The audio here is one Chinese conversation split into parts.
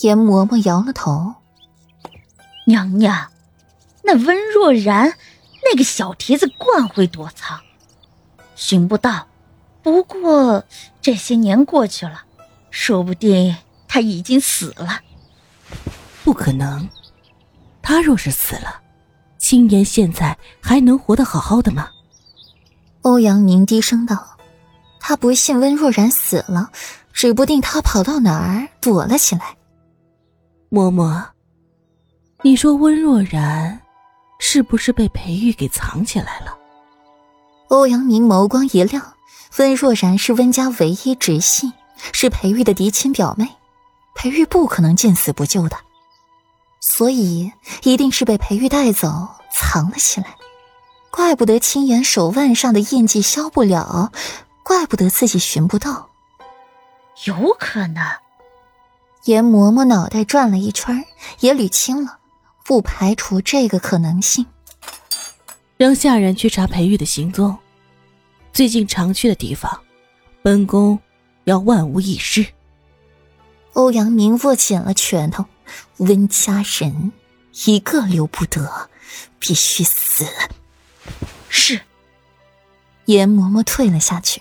严嬷嬷摇了头：“娘娘，那温若然，那个小蹄子惯会躲藏，寻不到。不过这些年过去了，说不定他已经死了。不可能，他若是死了，青岩现在还能活得好好的吗？”欧阳宁低声道：“他不信温若然死了，指不定他跑到哪儿躲了起来。”嬷嬷，你说温若然是不是被裴玉给藏起来了？欧阳明眸光一亮，温若然是温家唯一直系，是裴玉的嫡亲表妹，裴玉不可能见死不救的，所以一定是被裴玉带走藏了起来。怪不得青岩手腕上的印记消不了，怪不得自己寻不到。有可能。严嬷嬷脑袋转了一圈，也捋清了，不排除这个可能性。让下人去查裴玉的行踪，最近常去的地方，本宫要万无一失。欧阳明握紧了拳头，温家人一个留不得，必须死。是。严嬷嬷退了下去，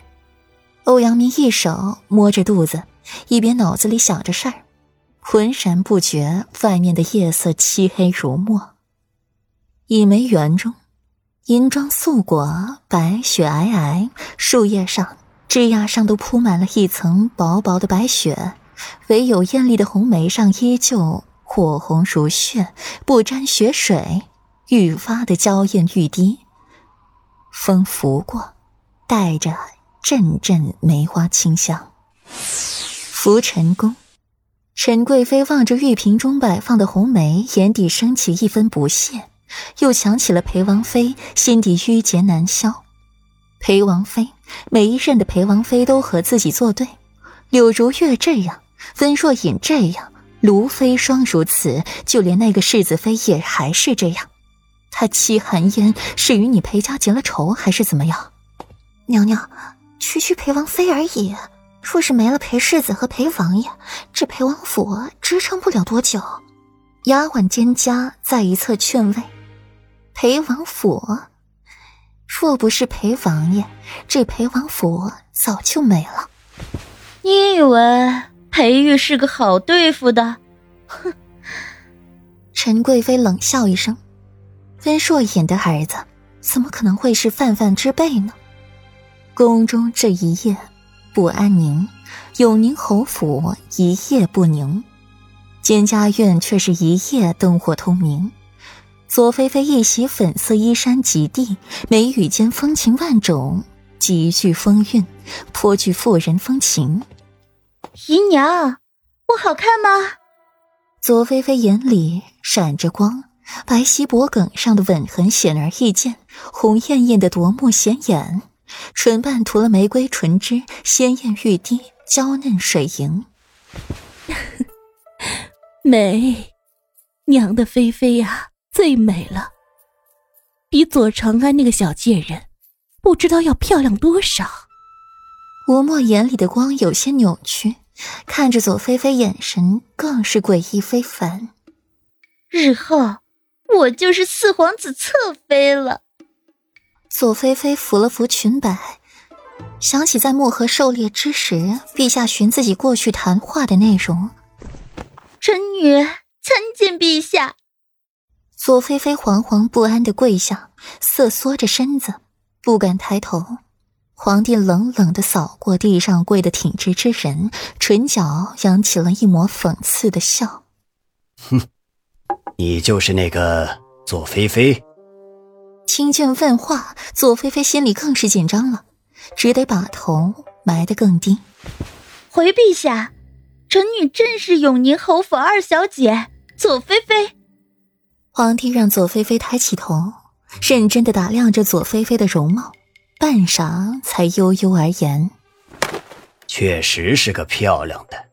欧阳明一手摸着肚子，一边脑子里想着事儿。浑然不觉外面的夜色漆黑如墨。一梅园中，银装素裹，白雪皑皑，树叶上、枝桠上都铺满了一层薄薄的白雪，唯有艳丽的红梅上依旧火红如血，不沾雪水，愈发的娇艳欲滴。风拂过，带着阵阵梅花清香。拂尘宫。陈贵妃望着玉瓶中摆放的红梅，眼底升起一分不屑，又想起了裴王妃，心底郁结难消。裴王妃，每一任的裴王妃都和自己作对，柳如月这样，温若隐这样，卢妃霜如此，就连那个世子妃也还是这样。他戚寒烟是与你裴家结了仇，还是怎么样？娘娘，区区裴王妃而已。若是没了裴世子和裴王爷，这裴王府支撑不了多久。丫鬟蒹葭在一侧劝慰：“裴王府，若不是裴王爷，这裴王府早就没了。”你以为裴玉是个好对付的？哼！陈贵妃冷笑一声：“温若隐的儿子，怎么可能会是泛泛之辈呢？”宫中这一夜。不安宁，永宁侯府一夜不宁，蒹葭院却是一夜灯火通明。左菲菲一袭粉色衣衫及地，眉宇间风情万种，极具风韵，颇具妇人风情。姨娘，我好看吗？左菲菲眼里闪着光，白皙脖颈上的吻痕显而易见，红艳艳的夺目显眼。唇瓣涂了玫瑰唇脂，鲜艳欲滴，娇嫩水莹。美，娘的菲菲呀，最美了，比左长安那个小贱人，不知道要漂亮多少。吴墨眼里的光有些扭曲，看着左菲菲，眼神更是诡异非凡。日后我就是四皇子侧妃了。左菲菲扶了扶裙摆，想起在漠河狩猎之时，陛下寻自己过去谈话的内容。臣女参见陛下。左菲菲惶惶不安的跪下，瑟缩着身子，不敢抬头。皇帝冷冷的扫过地上跪的挺直之人，唇角扬起了一抹讽刺的笑：“哼，你就是那个左妃妃。”听见问话，左菲菲心里更是紧张了，只得把头埋得更低。回陛下，臣女正是永宁侯府二小姐左菲菲。皇帝让左菲菲抬起头，认真的打量着左菲菲的容貌，半晌才悠悠而言：“确实是个漂亮的。”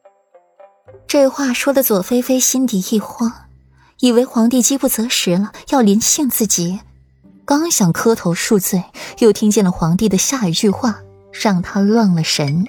这话说的左菲菲心底一慌，以为皇帝饥不择食了，要临幸自己。刚想磕头恕罪，又听见了皇帝的下一句话，让他愣了神。